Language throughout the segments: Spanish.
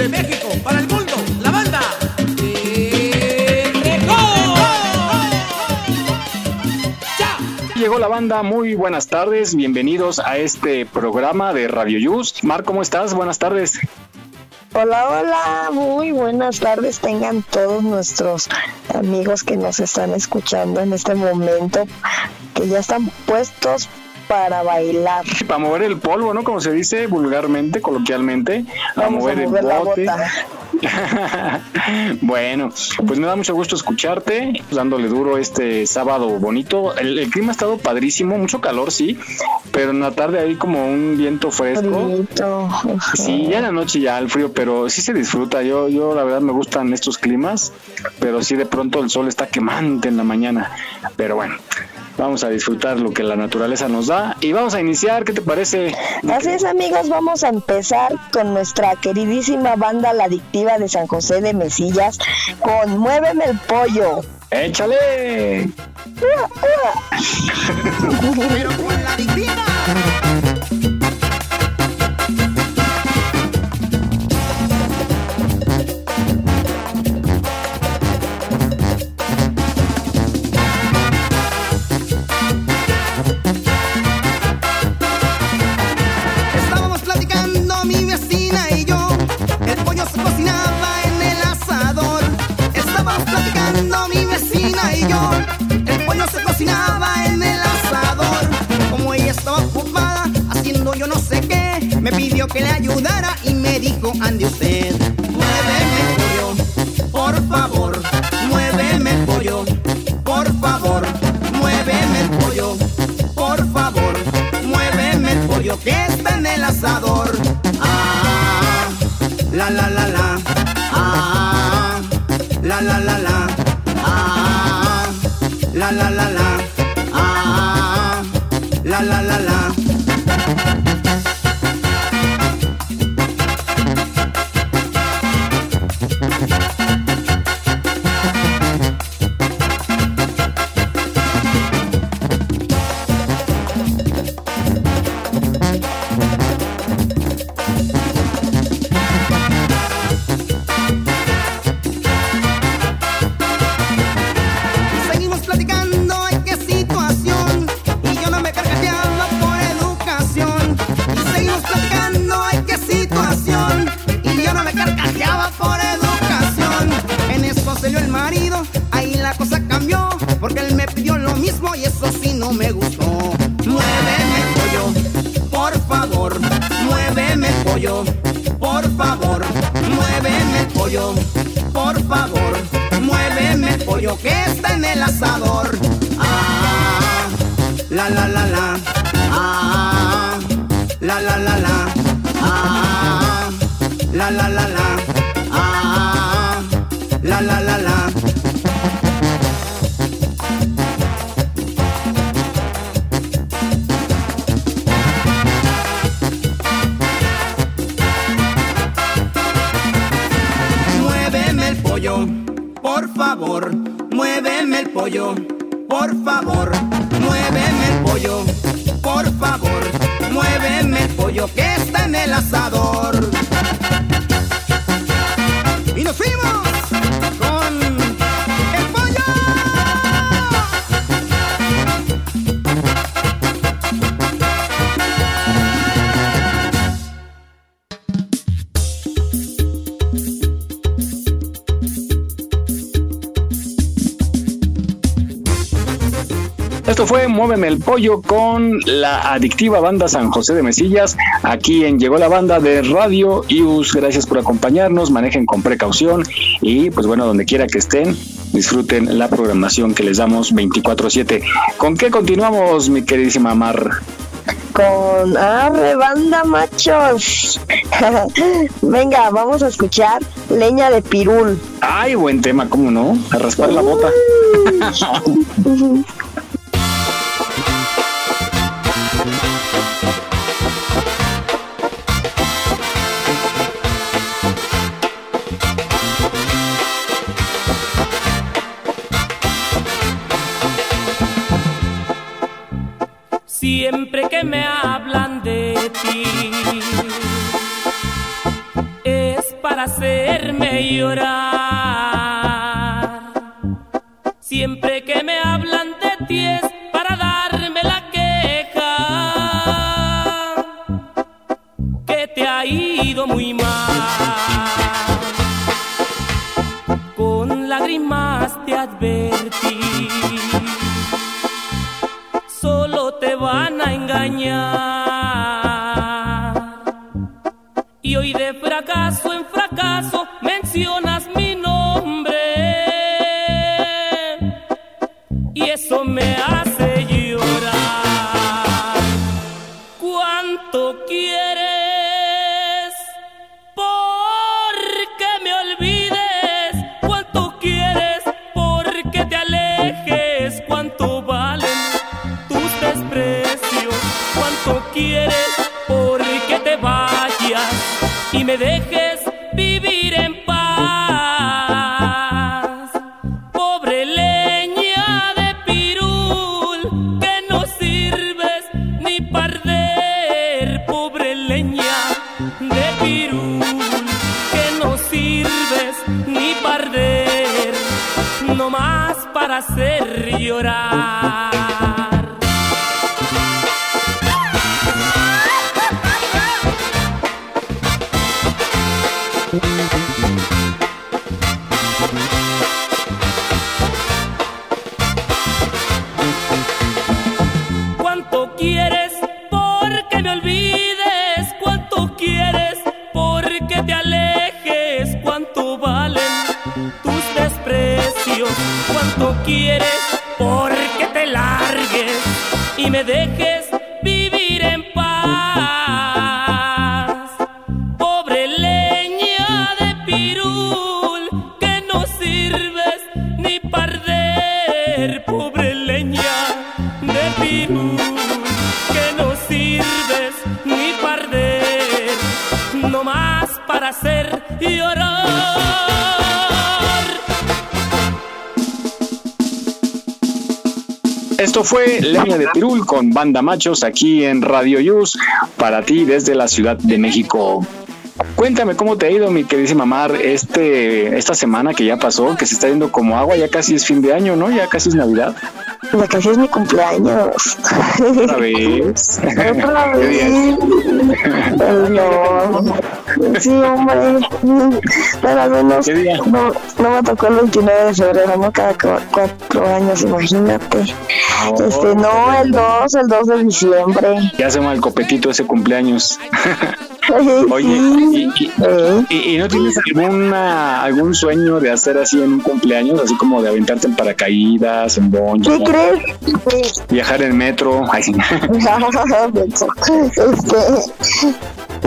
de México para el mundo, la banda. Llegó la banda, muy buenas tardes, bienvenidos a este programa de Radio Yus. Mar, ¿cómo estás? Buenas tardes. Hola, hola, muy buenas tardes tengan todos nuestros amigos que nos están escuchando en este momento, que ya están puestos para bailar. Para mover el polvo, ¿no? Como se dice vulgarmente, coloquialmente, a mover, el bote. bueno, pues me da mucho gusto escucharte, dándole duro este sábado bonito. El, clima ha estado padrísimo, mucho calor, sí, pero en la tarde hay como un viento fresco. Sí, ya en la noche ya el frío, pero sí se disfruta. Yo, yo la verdad me gustan estos climas, pero sí de pronto el sol está quemante en la mañana. Pero bueno, vamos a disfrutar lo que la naturaleza nos da y vamos a iniciar, ¿qué te parece? Así es amigos, vamos a empezar con nuestra queridísima banda La Adictiva de San José de Mesillas con Muéveme el Pollo. ¡Échale! Pero con que le ayudara y me dijo, ande usted, tentador. Fue Muéveme el Pollo con la adictiva banda San José de Mesillas. Aquí en Llegó la Banda de Radio IUS. Gracias por acompañarnos. Manejen con precaución y, pues bueno, donde quiera que estén, disfruten la programación que les damos 24-7. ¿Con qué continuamos, mi queridísima Mar? Con Arre Banda Machos. Venga, vamos a escuchar Leña de Pirul. Ay, buen tema, ¿cómo no? A raspar la bota. que me hablan de ti es para hacerme llorar. Siempre que me hablan de ti es para darme la queja. Que te ha ido muy mal. Con lágrimas te advertí. Y eso me hace hacer llorar. De Pirul con Banda Machos aquí en Radio Yus para ti desde la Ciudad de México. Cuéntame cómo te ha ido, mi queridísima Mar, este, esta semana que ya pasó, que se está yendo como agua, ya casi es fin de año, ¿no? Ya casi es Navidad. Ya casi es mi cumpleaños. Otra vez. Otra vez. Ay, no. Sí, hombre. Pero al menos no, no me tocó el 29 de febrero, no cada cu- cuatro años, imagínate. Este, no, el 2, el 2 de diciembre. Ya se el copetito ese cumpleaños. Oye, y, y- ¿Y, y no tienes alguna algún sueño de hacer así en un cumpleaños, así como de aventarte en paracaídas, en boncho, ¿Qué crees? Viajar en metro? Ay, sí. este,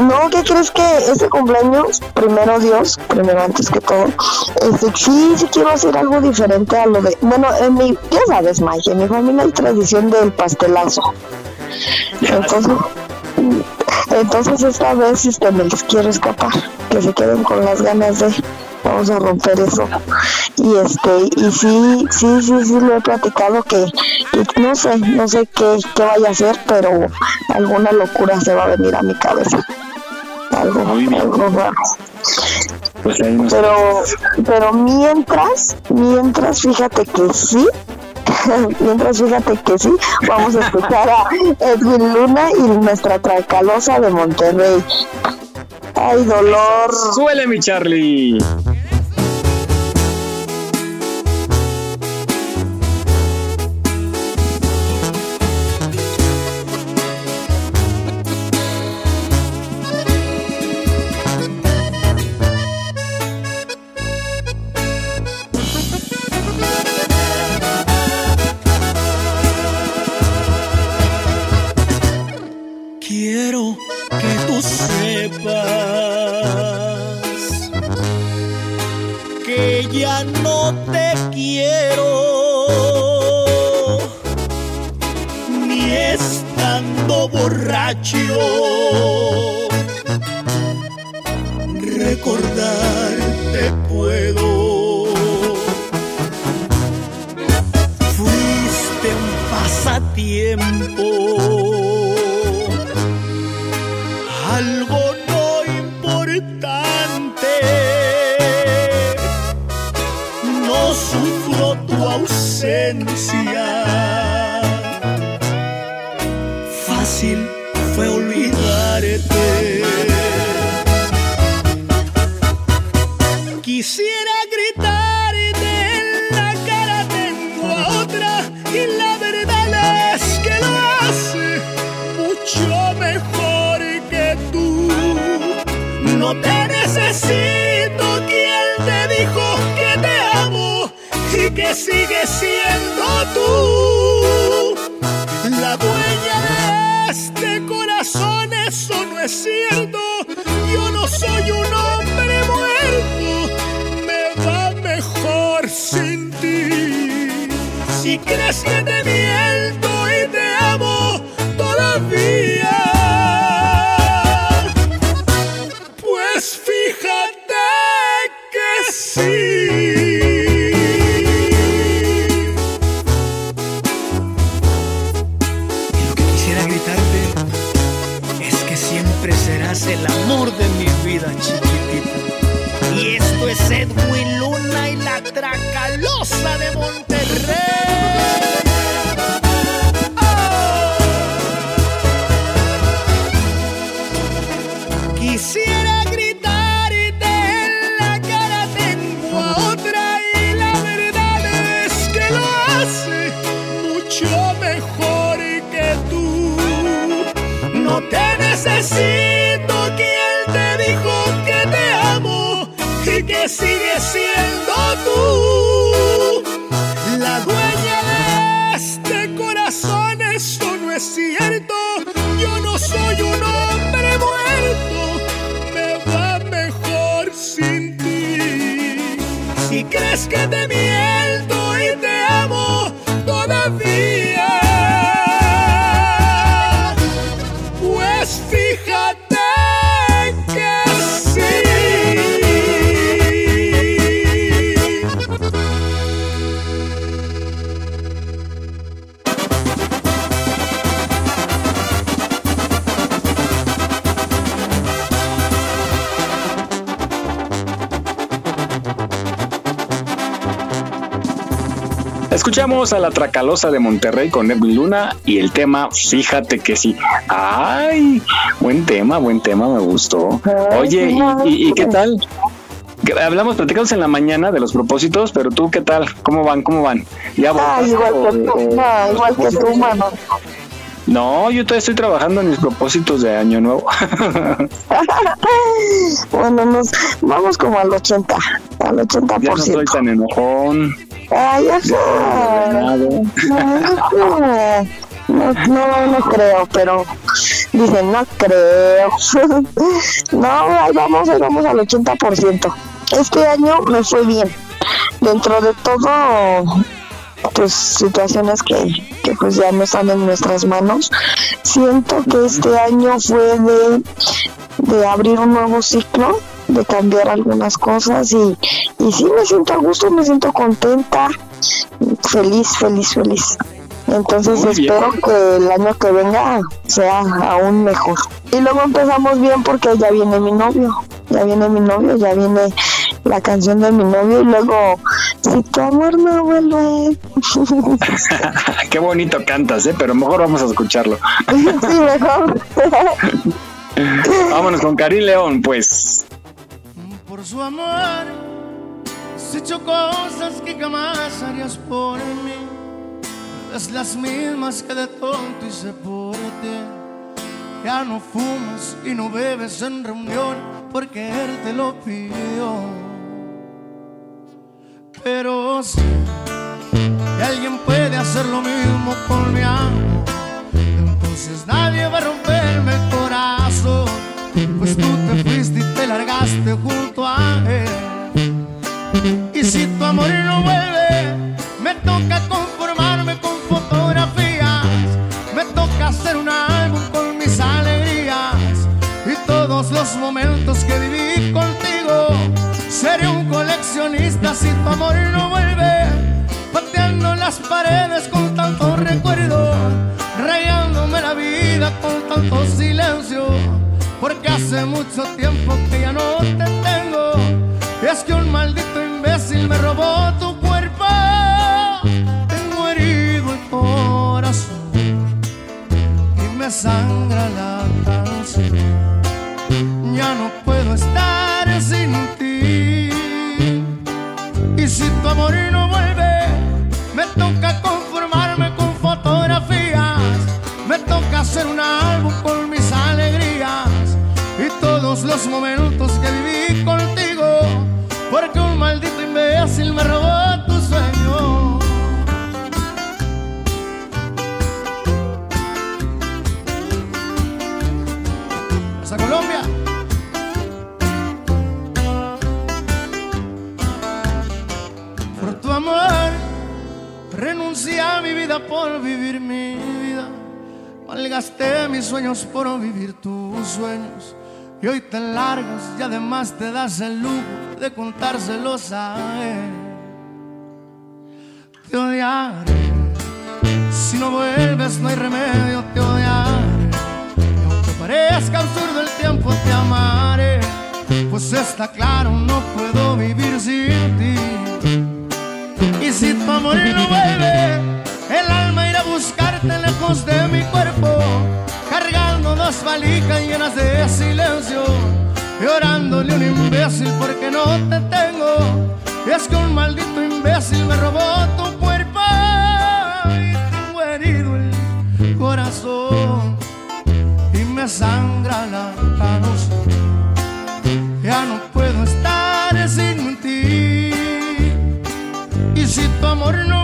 no, ¿qué crees que ese cumpleaños, primero Dios, primero antes que todo, este, sí, sí quiero hacer algo diferente a lo de, bueno, en mi, ya sabes, Mike, en mi familia hay tradición del pastelazo. Entonces, entonces esta vez este, me les quiero escapar, que se queden con las ganas de vamos a romper eso. Y este, y sí, sí, sí, sí lo he platicado que, que no sé, no sé qué, qué vaya a hacer, pero alguna locura se va a venir a mi cabeza. Algo, Muy bien. algo raro. Pues ahí nos- Pero, pero mientras, mientras, fíjate que sí, mientras fíjate que sí, vamos a escuchar a Edwin Luna y nuestra tracalosa de Monterrey. Ay, dolor. ¡Suele, mi Charlie! De mi vida, Si Escuchamos a la Tracalosa de Monterrey con Edwin Luna y el tema, fíjate que sí. Ay, buen tema, buen tema, me gustó. Oye, ¿y, y- y qué tal? Hablamos, platicamos en la mañana de los propósitos, pero tú, ¿qué tal? ¿Cómo van? ¿Cómo van? ¿Ya Ah, igual que tú, o- no, igual que tú, mano. No, yo todavía estoy trabajando en mis propósitos de año nuevo. Bueno, nos vamos como al 80, al 80%. ya no soy tan enojón. Ay. No, no, no, no creo, pero dicen, no creo. No, ahí vamos, ahí vamos al 80%. Este año me fue bien. Dentro de todo, pues situaciones que, que pues ya no están en nuestras manos, siento que este año fue de, de abrir un nuevo ciclo, de cambiar algunas cosas y, y sí me siento a gusto, me siento contenta, feliz, feliz, feliz. Entonces Muy bien. espero que el año que venga sea aún mejor. Y luego empezamos bien porque ya viene mi novio, ya viene mi novio, ya viene la canción de mi novio y luego, si tu amor no vuelve, Qué bonito cantas, ¿eh? Pero mejor vamos a escucharlo. sí, mejor. Vámonos con Karim León, pues. Su amor, has hecho cosas que jamás harías por mí. Es las mismas que de tonto hice por ti. Ya no fumas y no bebes en reunión porque él te lo pidió. Pero si alguien puede hacer lo mismo con mi amor, entonces nadie va a romperme el corazón. Pues tú te fuiste y te largaste junto a él. Y si tu amor no vuelve, me toca conformarme con fotografías. Me toca hacer un álbum con mis alegrías y todos los momentos que viví contigo. Seré un coleccionista si tu amor no vuelve, pateando las paredes con tantos recuerdos, rayándome la vida con tanto silencio porque hace mucho tiempo que ya no te tengo. Es que un maldito imbécil me robó tu cuerpo. Tengo herido el corazón y me sangra la canción. Ya no puedo estar sin ti. Y si tu amor los momentos que viví contigo. Porque un maldito imbécil me robó tu sueño. Hasta Colombia. Por tu amor, renuncié a mi vida por vivir mi vida. Malgasté mis sueños por vivir tus sueños. Y hoy te largas y además te das el lujo de contárselos a él. Te odiaré. Si no vuelves, no hay remedio, te odiaré. Y aunque parezca absurdo el tiempo, te amaré. Pues está claro, no puedo vivir sin ti. Y si tu amor no vuelve, el alma irá a buscarte lejos de mi cuerpo, dos valijas llenas de silencio, llorándole un imbécil porque no te tengo. Es que un maldito imbécil me robó tu cuerpo y tengo herido el corazón y me sangra la manos. Ya no puedo estar sin ti. Y si tu amor no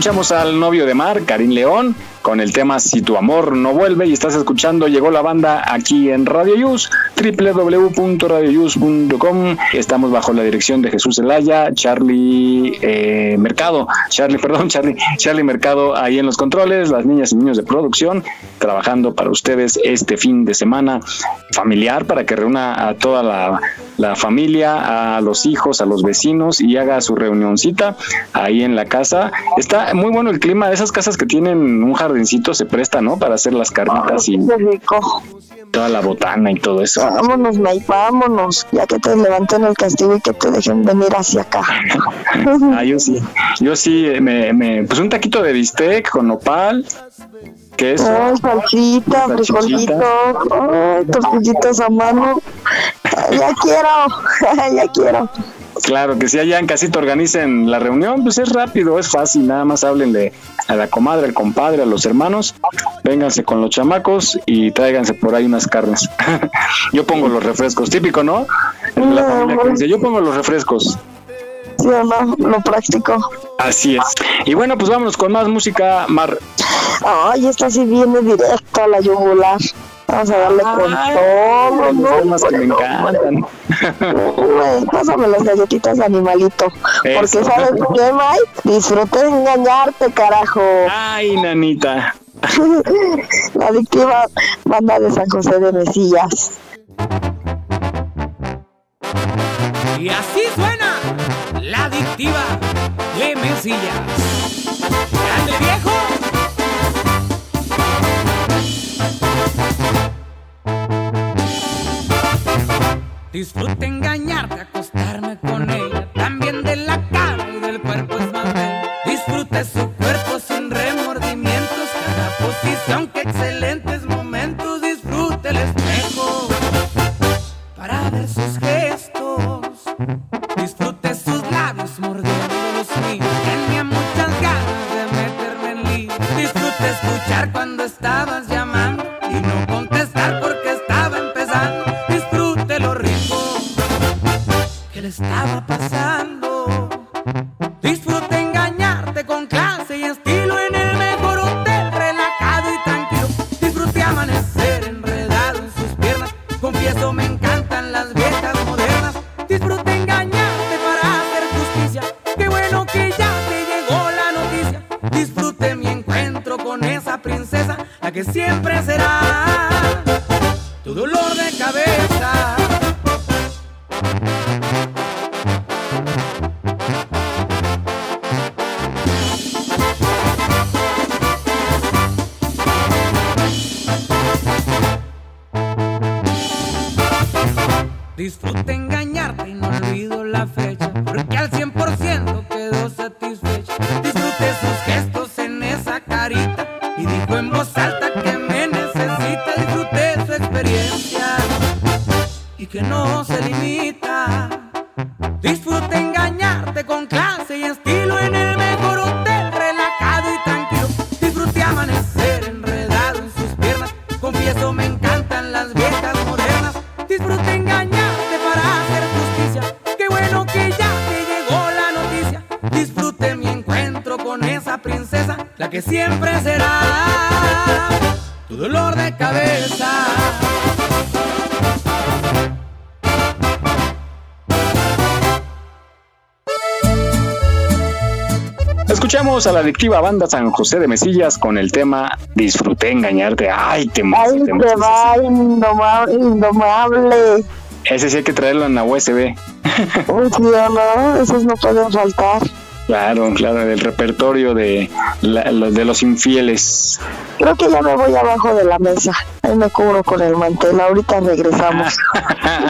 escuchamos al novio de Mar, Karim León, con el tema Si tu amor no vuelve. Y estás escuchando Llegó la banda aquí en Radio Yus, www.radioyus.com. Estamos bajo la dirección de Jesús Zelaya, Charlie eh, Mercado, Charlie, perdón, Charlie, Charlie Mercado ahí en los controles, las niñas y niños de producción, trabajando para ustedes este fin de semana familiar para que reúna a toda la, la familia, a los hijos, a los vecinos y haga su reunioncita ahí en la casa. Está muy bueno el clima esas casas que tienen un jardincito, se presta, ¿no? Para hacer las carnitas y rico. toda la botana y todo eso. Vámonos, May, vámonos. Ya que te levanten el castigo y que te dejen venir hacia acá. Ah, yo sí, yo sí, eh, me, me, pues un taquito de bistec con nopal, queso. Ay, salsita, frijolitos, tortillitas a mano. Ay, Ya quiero, ya quiero. Claro, que si allá en casita organicen la reunión, pues es rápido, es fácil, nada más háblenle a la comadre, al compadre, a los hermanos, vénganse con los chamacos y tráiganse por ahí unas carnes. yo pongo los refrescos, típico, ¿no? La familia que dice, yo pongo los refrescos. ¿Sí o no? Lo práctico. Así es. Y bueno, pues vámonos con más música, Mar. Ay, esta sí viene directo a la yugular. Vamos a darle con todo, Los temas que me encantan. Güey, pásame las galletitas de animalito. Porque sabes qué, Mike? Disfruté de engañarte, carajo. Ay, nanita. La adictiva banda de San José de Mesillas. Y así suena la adictiva de Mencilla. ¡Grande viejo! Disfruta engañarte, acostarme con Escuchamos a la adictiva banda San José de Mesillas con el tema Disfruté engañarte. Ay, te Ay, te va, indomable. indomable. Ese sí hay que traerlo en la USB. Uy, sí, no, esos no pueden faltar. Claro, claro, del repertorio de, la- de los infieles. Creo que ya me voy abajo de la mesa. Me cubro con el mantel. Ahorita regresamos.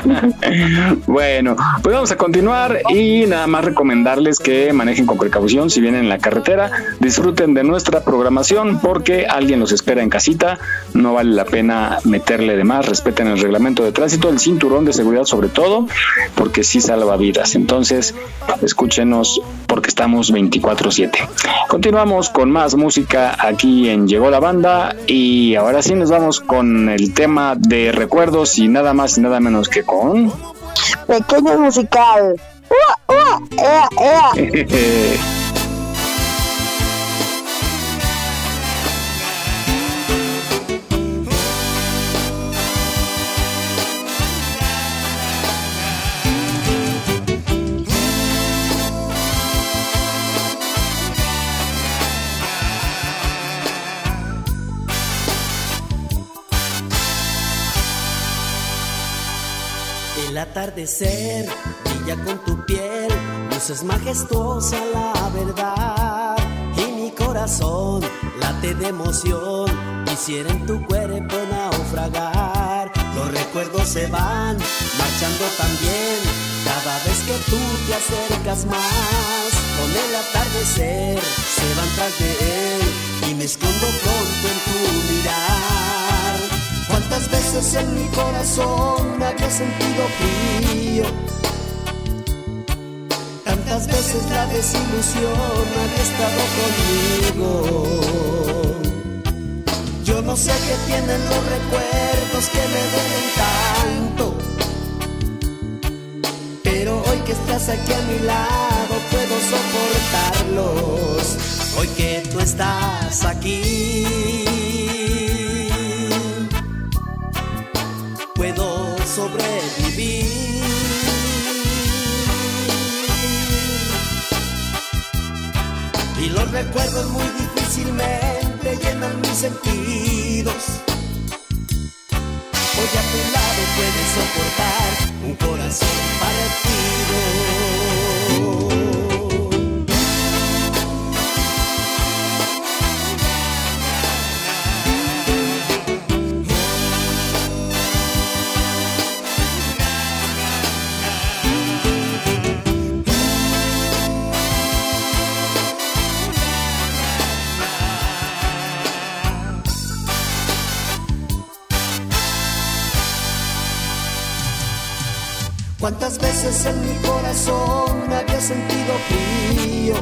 bueno, pues vamos a continuar y nada más recomendarles que manejen con precaución si vienen en la carretera, disfruten de nuestra programación porque alguien los espera en casita, no vale la pena meterle de más, respeten el reglamento de tránsito, el cinturón de seguridad sobre todo, porque sí salva vidas. Entonces, escúchenos porque estamos 24/7. Continuamos con más música aquí en Llegó la Banda y ahora sí nos vamos con el tema de recuerdos y nada más y nada menos que con... Pequeño musical. ¡Ua, ua! ¡Ea, ea! atardecer brilla con tu piel, luces majestuosa la verdad. Y mi corazón late de emoción, quisiera en tu cuerpo naufragar. Los recuerdos se van marchando también, cada vez que tú te acercas más. Con el atardecer se van tras de él y me escondo pronto en tu mirar. ¿Cuántas veces en mi corazón había sentido frío? Tantas veces la desilusión había estado conmigo. Yo no sé qué tienen los recuerdos que me duelen tanto. Pero hoy que estás aquí a mi lado puedo soportarlos. Hoy que tú estás aquí. Sobrevivir. Y los recuerdos muy difícilmente llenan mis sentidos. Hoy a tu lado puedes soportar un corazón partido. ¿Cuántas veces en mi corazón había sentido frío?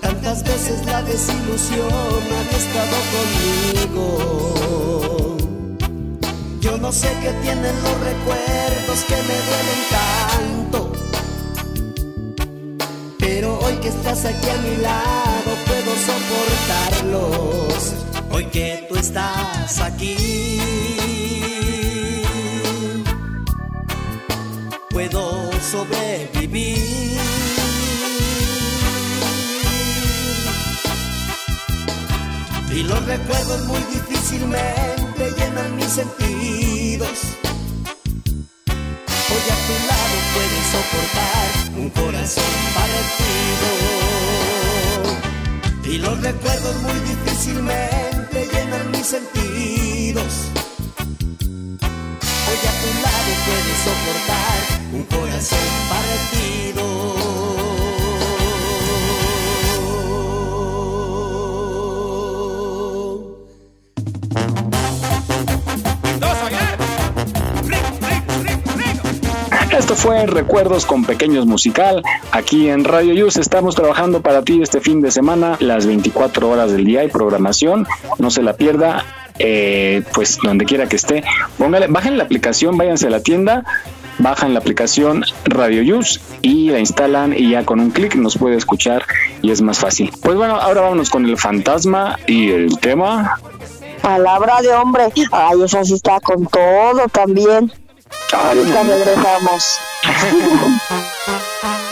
Tantas veces la desilusión había estado conmigo. Yo no sé qué tienen los recuerdos que me duelen tanto. Pero hoy que estás aquí a mi lado puedo soportarlos. Hoy que tú estás aquí. Sobrevivir. Y los recuerdos muy difícilmente llenan mis sentidos. Hoy a tu lado puedes soportar un corazón partido. Y los recuerdos muy difícilmente llenan mis sentidos. Hoy a tu lado puedes soportar un corazón partido. Esto fue Recuerdos con Pequeños Musical. Aquí en Radio Yus estamos trabajando para ti este fin de semana, las 24 horas del día y programación. No se la pierda. eh, pues donde quiera que esté, póngale, bajen la aplicación, váyanse a la tienda, bajan la aplicación Radio Yus y la instalan y ya con un clic nos puede escuchar y es más fácil. Pues bueno, ahora vámonos con el fantasma y el tema. Palabra de hombre. Ay, esa sí está con todo también. Ahorita regresamos.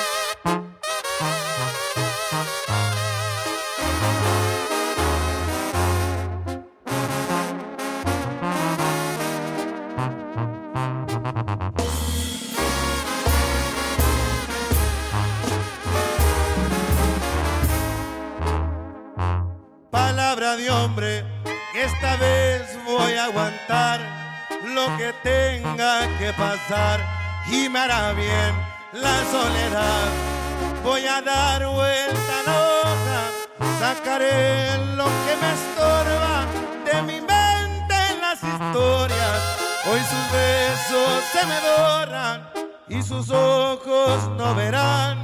y me hará bien la soledad. Voy a dar vuelta a la hoja, sacaré lo que me estorba de mi mente en las historias. Hoy sus besos se me borran y sus ojos no verán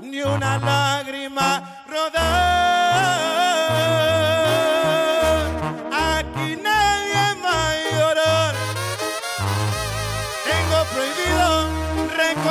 ni una lágrima rodar.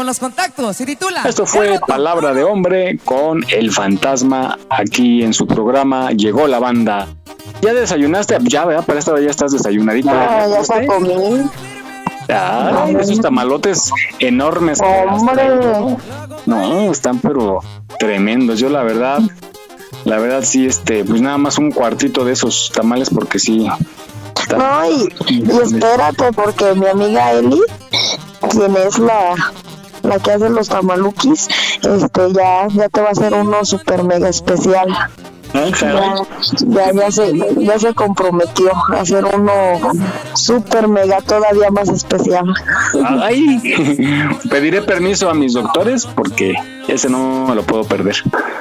Con los contactos se titula Esto fue Palabra de Hombre con el fantasma aquí en su programa Llegó la banda. ¿Ya desayunaste? Ya, ¿verdad? Para esta hora ya estás desayunadito. Ah, ya se comí. Ay, esos tamalotes enormes. Hombre. No, están pero tremendos. Yo la verdad, la verdad sí, este, pues nada más un cuartito de esos tamales porque sí. No, y, y espérate, porque mi amiga Eli, quien es la, la que hace los tamalukis, este, ya, ya te va a hacer uno super mega especial. Ya, ya, se, ya se comprometió a hacer uno super mega todavía más especial. Ay, pediré permiso a mis doctores porque ese no me lo puedo perder.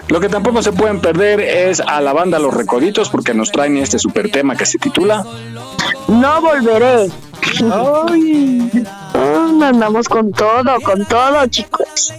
Lo que tampoco se pueden perder es a la banda Los Recoditos porque nos traen este super tema que se titula No volveré. Ay, andamos con todo, con todo, chicos.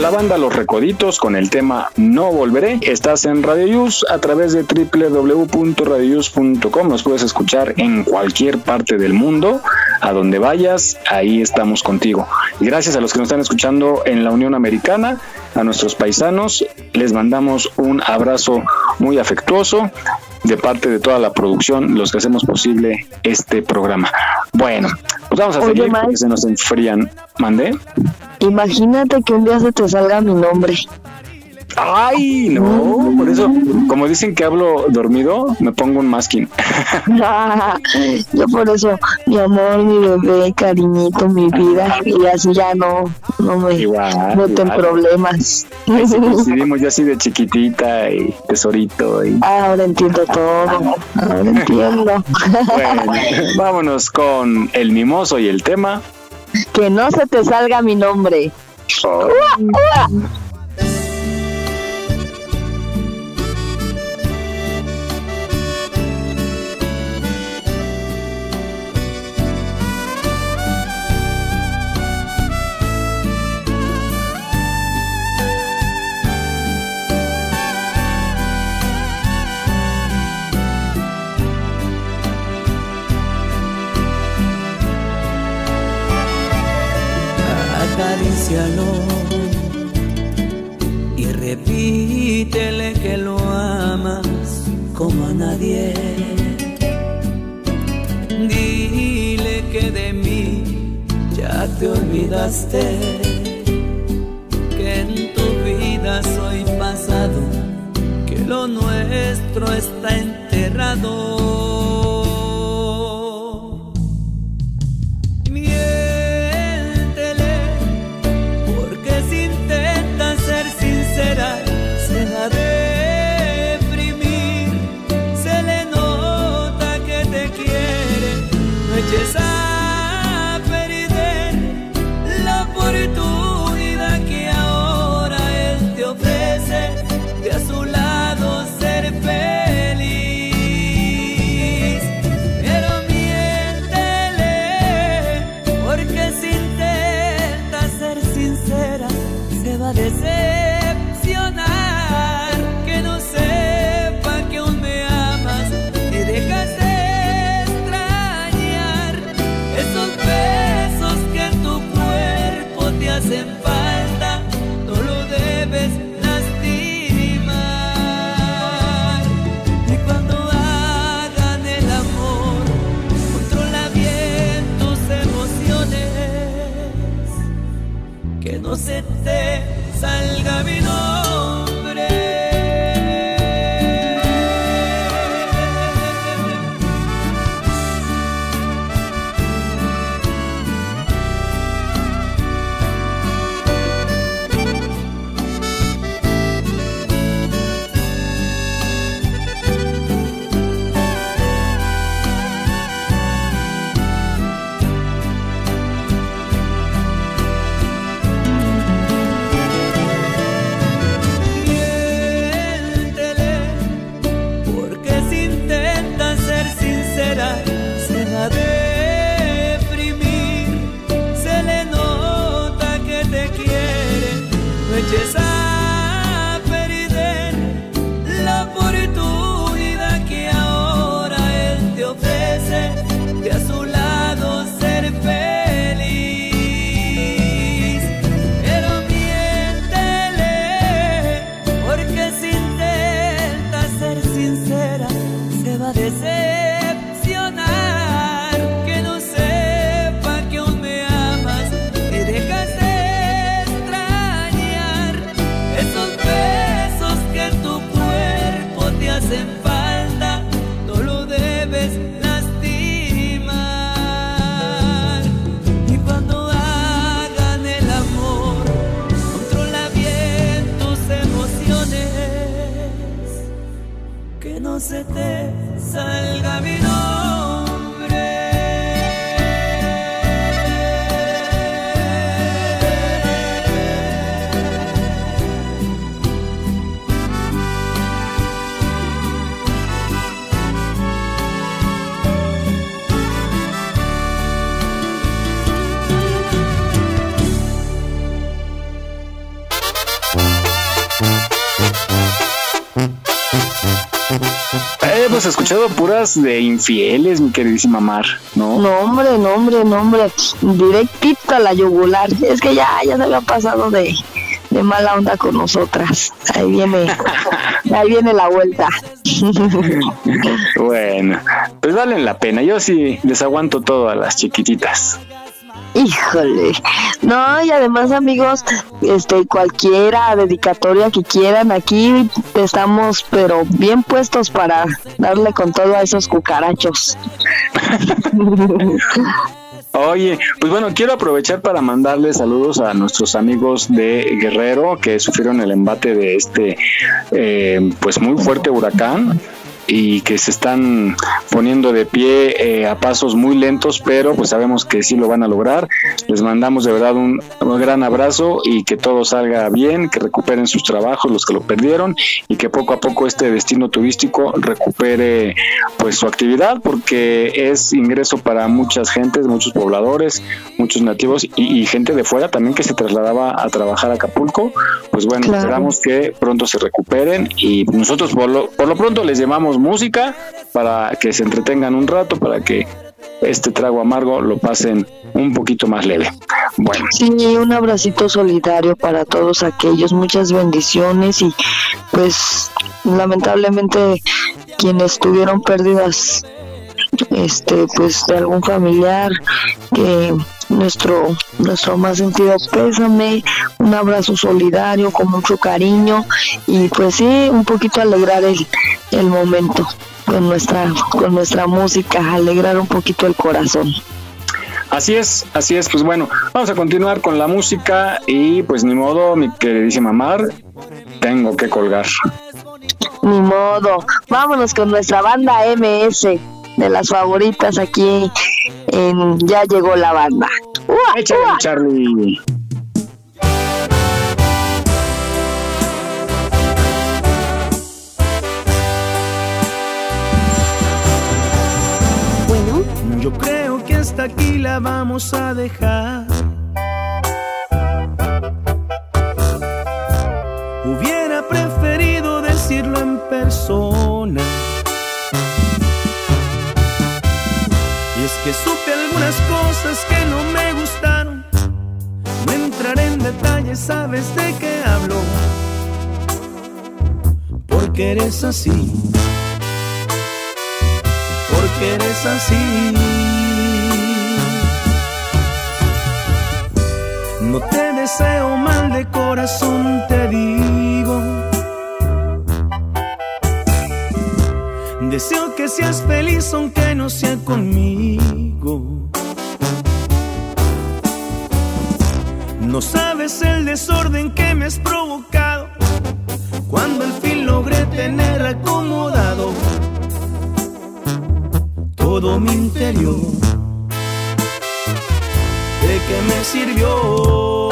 La banda Los Recoditos con el tema No Volveré. Estás en Radio Yus a través de www.radioyus.com. Nos puedes escuchar en cualquier parte del mundo. A donde vayas, ahí estamos contigo. Y gracias a los que nos están escuchando en la Unión Americana, a nuestros paisanos, les mandamos un abrazo muy afectuoso de parte de toda la producción, los que hacemos posible este programa. Bueno, pues vamos a Oye, seguir porque se nos enfrían. ¿Mandé? Imagínate que un día se te salga mi nombre. Ay, no, por eso, como dicen que hablo dormido, me pongo un masking. Yo por eso, mi amor, mi bebé, cariñito, mi vida, y así ya no, no me Igual, meten igual. problemas. Decidimos yo así de chiquitita y tesorito. Y... Ahora entiendo todo, ahora entiendo. Bueno, vámonos con el mimoso y el tema. Que no se te salga mi nombre. acarícialo Stay. Feliz. De infieles, mi queridísima Mar, ¿no? No, hombre, no, hombre, no, hombre. Directito a la yugular. Es que ya, ya se había pasado de, de mala onda con nosotras. Ahí viene, ahí viene la vuelta. Bueno, pues valen la pena. Yo sí les aguanto todo a las chiquititas. Híjole. No, y además, amigos, este cualquiera dedicatoria que quieran, aquí estamos pero bien puestos para darle con todo a esos cucarachos. Oye, pues bueno, quiero aprovechar para mandarle saludos a nuestros amigos de Guerrero que sufrieron el embate de este, eh, pues muy fuerte huracán y que se están poniendo de pie eh, a pasos muy lentos, pero pues sabemos que sí lo van a lograr. Les mandamos de verdad un, un gran abrazo y que todo salga bien, que recuperen sus trabajos, los que lo perdieron, y que poco a poco este destino turístico recupere pues su actividad, porque es ingreso para muchas gentes, muchos pobladores, muchos nativos y, y gente de fuera también que se trasladaba a trabajar a Acapulco. Pues bueno, Claro. esperamos que pronto se recuperen y nosotros por lo, por lo pronto les llamamos música para que se entretengan un rato, para que este trago amargo lo pasen un poquito más leve. Bueno, Sí, un abracito solidario para todos aquellos, muchas bendiciones y pues lamentablemente quienes tuvieron pérdidas este pues de algún familiar que nuestro, nuestro más sentido pésame, un abrazo solidario con mucho cariño y pues sí, un poquito alegrar el, el momento con nuestra, con nuestra música, alegrar un poquito el corazón. Así es, así es. Pues bueno, vamos a continuar con la música y pues ni modo, mi queridísima Mar, tengo que colgar. Ni modo. Vámonos con nuestra banda MS, de las favoritas aquí en Ya llegó la banda. Échale, Charlie. Bueno, yo creo que hasta aquí la vamos a dejar. Cosas que no me gustaron. No entraré en detalles, sabes de qué hablo. Porque eres así. Porque eres así. No te deseo mal de corazón, te digo. Deseo que seas feliz aunque no sea conmigo. No sabes el desorden que me has provocado cuando al fin logré tener acomodado todo mi interior. ¿De qué me sirvió?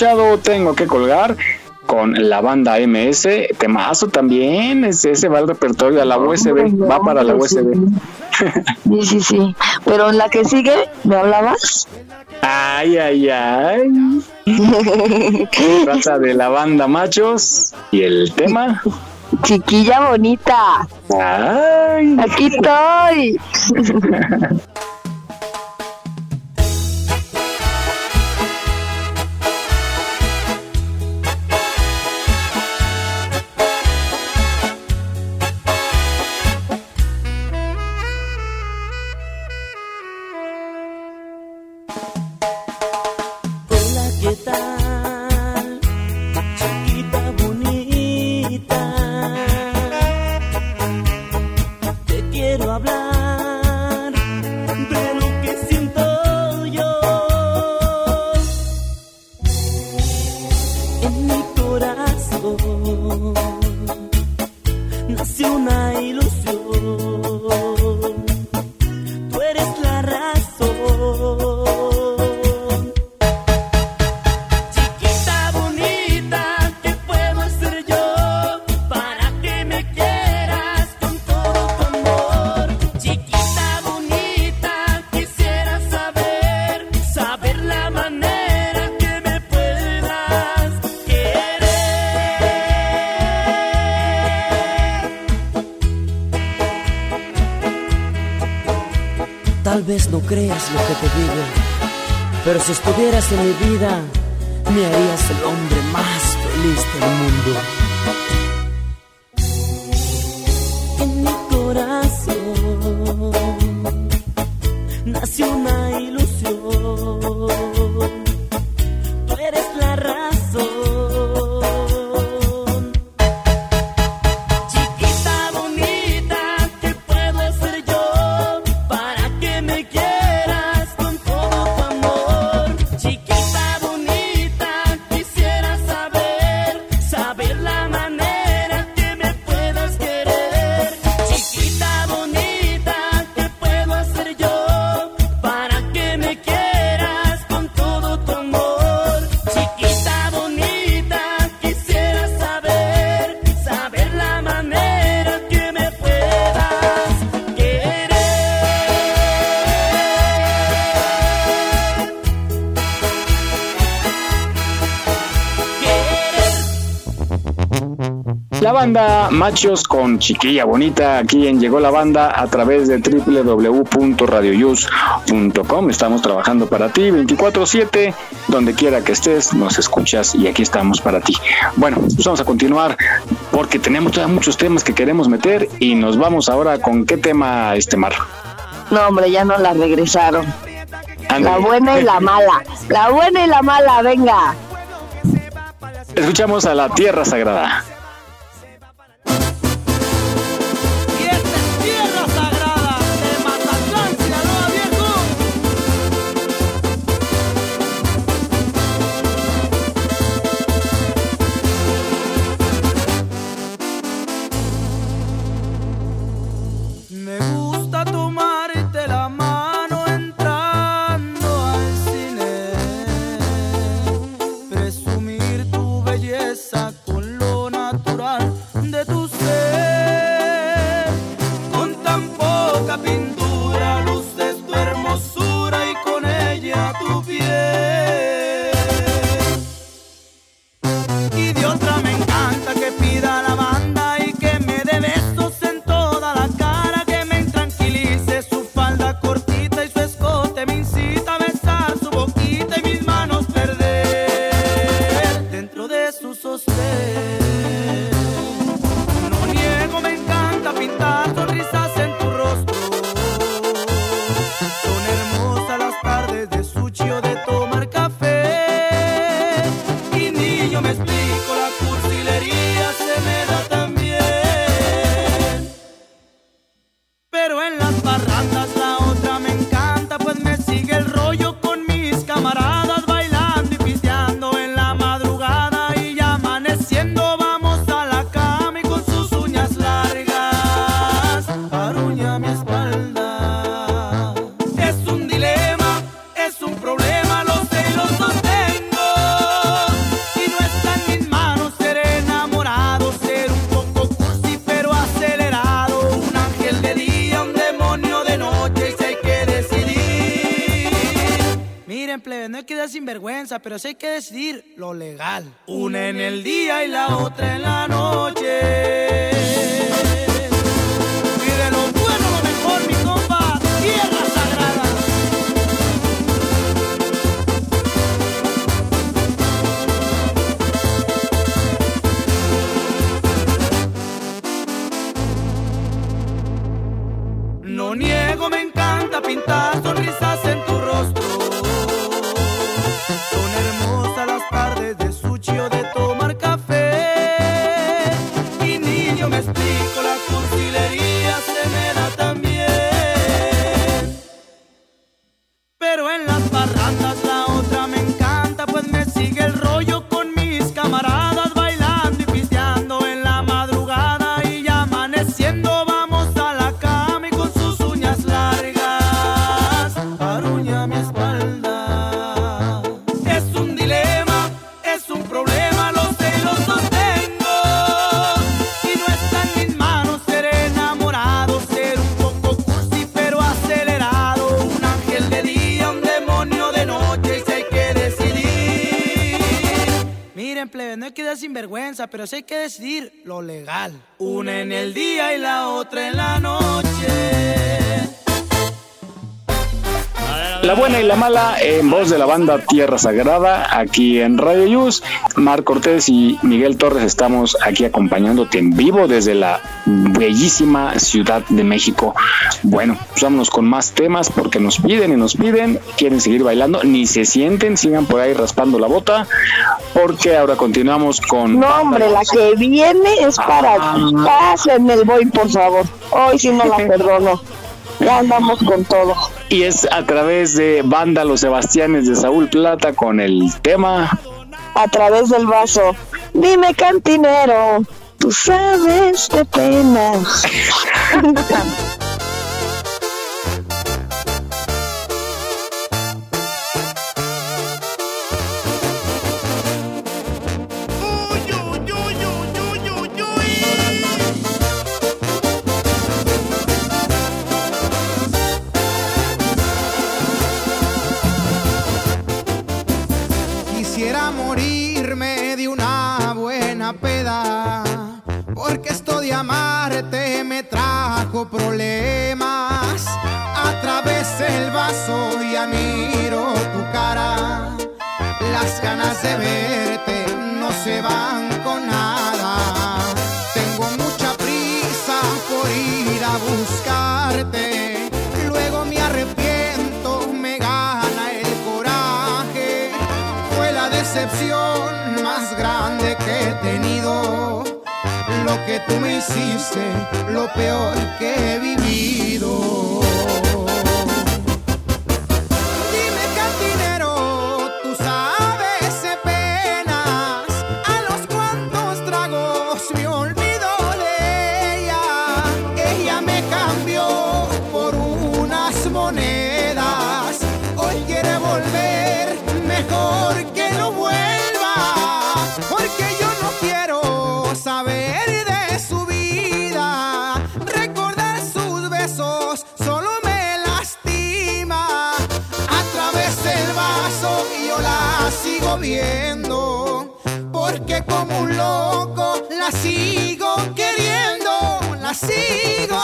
Escuchado Tengo que colgar con la banda MS, temazo también, ese, ese va al repertorio a la USB, va para la USB. Sí, sí, sí. Pero en la que sigue, ¿me hablabas? Ay, ay, ay. Trata de la banda Machos y el tema Chiquilla bonita. Ay. Aquí estoy. Machos con Chiquilla Bonita, aquí en Llegó la Banda a través de www.radioyus.com. Estamos trabajando para ti 24/7, donde quiera que estés, nos escuchas y aquí estamos para ti. Bueno, pues vamos a continuar porque tenemos todavía muchos temas que queremos meter y nos vamos ahora con qué tema, este Mar. No, hombre, ya no la regresaron. La buena y la mala. La buena y la mala, venga. Escuchamos a la Tierra Sagrada. Pero sí hay que decidir lo legal. Una en el día buena y la mala en voz de la banda Tierra Sagrada aquí en Radio Yus. Mar Cortés y Miguel Torres estamos aquí acompañándote en vivo desde la bellísima Ciudad de México. Bueno, pues vámonos con más temas porque nos piden y nos piden, quieren seguir bailando, ni se sienten, sigan por ahí raspando la bota porque ahora continuamos con... No, hombre, la que viene es para ti. Pásenme el boy, por favor. Hoy sí no la perdono. Ya andamos con todo. Y es a través de Banda Los Sebastianes de Saúl Plata con el tema A través del vaso. Dime, cantinero, tú sabes de penas. de amarte me trajo problemas. A través del vaso ya miro tu cara, las ganas de verte no se van con nada. Tengo mucha prisa por ir a buscarte, Lo que tú me hiciste, lo peor que he vivido.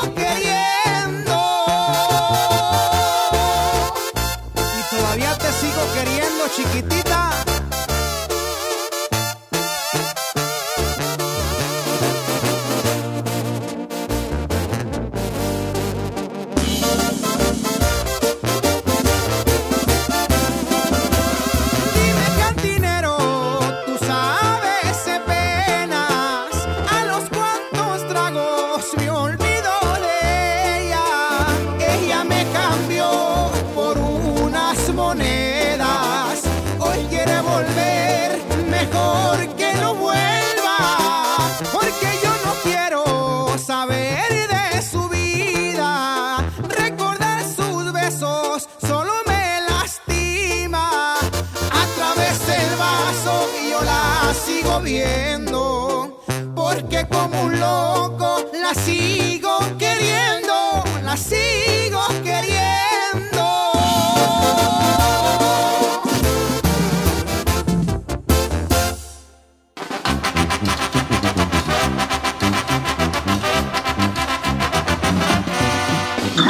Sigo queriendo. Porque como un loco la sigo queriendo. La sigo queriendo.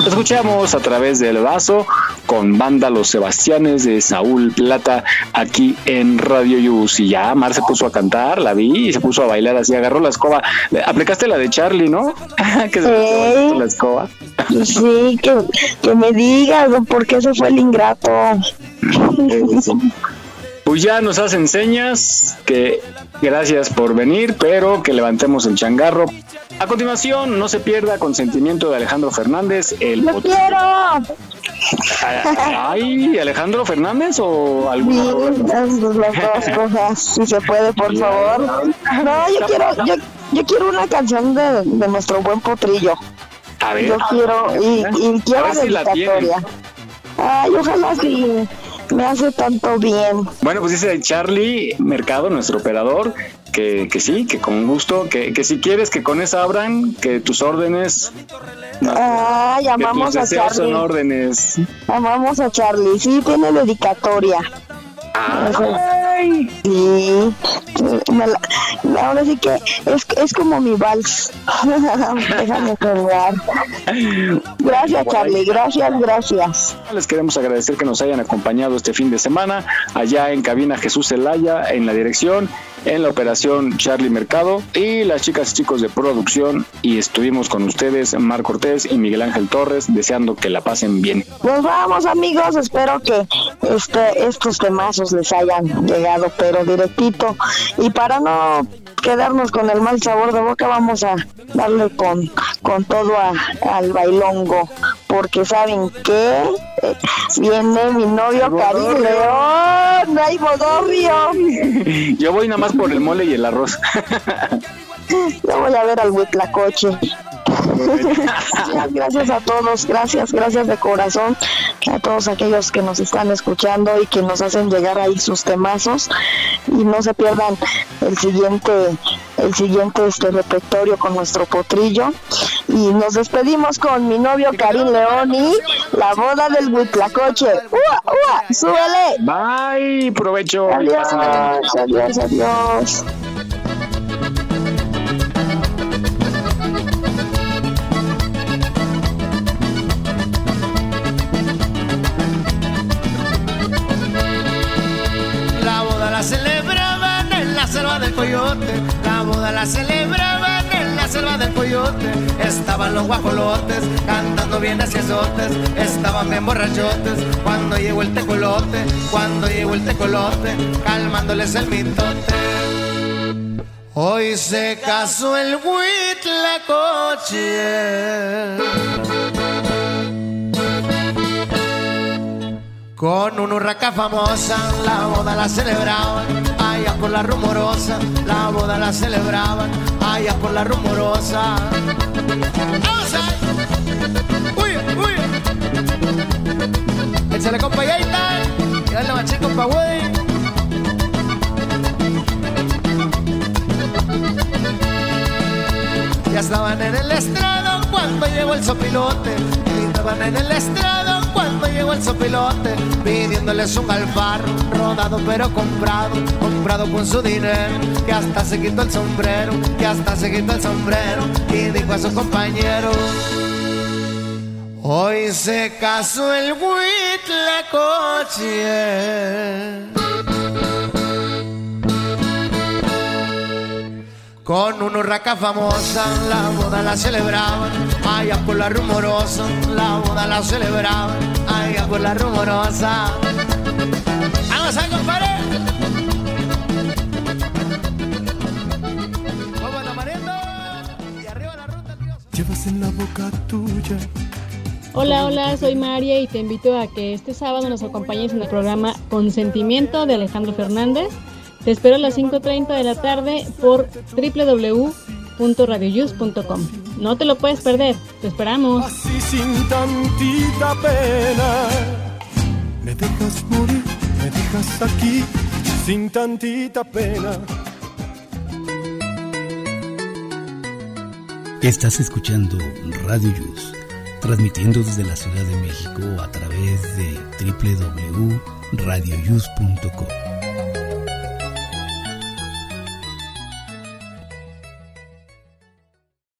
Escuchamos a través del vaso con banda Los Sebastianes de Saúl Plata aquí en Radio Yus. Y ya Mar se puso a cantar, la vi y se puso a bailar así, agarró la escoba. Aplicaste la de Charlie, ¿no? que se puso la escoba. Sí, que, que me digas por qué se fue el ingrato. Pues ya nos hacen señas que gracias por venir, pero que levantemos el changarro. A continuación, no se pierda Consentimiento de Alejandro Fernández, el ¡Lo quiero! Ay, Alejandro Fernández o alguna Sí, rola? las dos cosas, si se puede, por favor. No, yo quiero, yo, yo quiero una canción de, de nuestro buen potrillo. A ver. Yo quiero, y, y quiero si la dedicatoria. Ay, ojalá sí, me hace tanto bien. Bueno, pues dice Charlie Mercado, nuestro operador, que, que sí, que con gusto, que, que si quieres que con esa abran, que tus órdenes, Ay, que tus amamos a deseos son Charlie. órdenes. Amamos a Charlie, sí, tiene dedicatoria. Ay. Sí, la- ahora sí que es, es como mi vals. Déjame colgar. Gracias, Charlie, gracias, gracias. Les queremos agradecer que nos hayan acompañado este fin de semana allá en cabina Jesús Zelaya en la dirección, en la operación Charlie Mercado y las chicas y chicos de producción y estuvimos con ustedes Mar Cortés y Miguel Ángel Torres deseando que la pasen bien. Nos vamos, amigos. Espero que este, estos temazos les hayan llegado, pero directito. Y para no quedarnos con el mal sabor de boca, vamos a darle con, con todo a- al bailongo. Porque saben que eh, viene mi novio Karim León. ¡Ay, Bodorrio! Yo voy nada más por el mole y el arroz. Yo voy a ver al Huitlacoche. Gracias, a todos, gracias, gracias de corazón a todos aquellos que nos están escuchando y que nos hacen llegar ahí sus temazos y no se pierdan el siguiente el siguiente este repertorio con nuestro potrillo y nos despedimos con mi novio Karim León y la boda del Huitlacoche. ¡Ua, ua! ¡Súbele! Bye, provecho. Adiós, adiós, adiós. La boda la celebraban en la selva del coyote. Estaban los guajolotes cantando bien hacia azotes. Estaban bien borrachotes cuando llegó el tecolote. Cuando llegó el tecolote, calmándoles el mitote. Hoy se casó el huitlacoche con una urraca famosa. La boda la celebraban allá por la rumorosa. La boda la celebraban allá por la rumorosa. ¡Vamos ahí! ¡Uy, uy! Échale compa y ahí está. Dale machín compa güey. Ya estaban en el estrado cuando llegó el sopilote. Estaban en el estrado cuando llegó el sopilote. Pidiéndoles un alfaro, rodado pero comprado. Comprado con su dinero, que hasta se quitó el sombrero. Que hasta se quitó el sombrero. Y dijo a su compañero. Hoy se casó el Huitlacoche Con una urraca famosa, la boda la celebraban, allá por la rumorosa, la boda la celebraban, allá por la rumorosa. ¡Vamos a. Llevas en la boca tuya Hola, hola, soy María y te invito a que este sábado nos acompañes en el programa Consentimiento de Alejandro Fernández. Te espero a las 5.30 de la tarde por www.radioyus.com. No te lo puedes perder, te esperamos. así sin tantita pena. Me dejas morir, me dejas aquí sin tantita pena. Estás escuchando Radio Yus, transmitiendo desde la Ciudad de México a través de www.radioyus.com.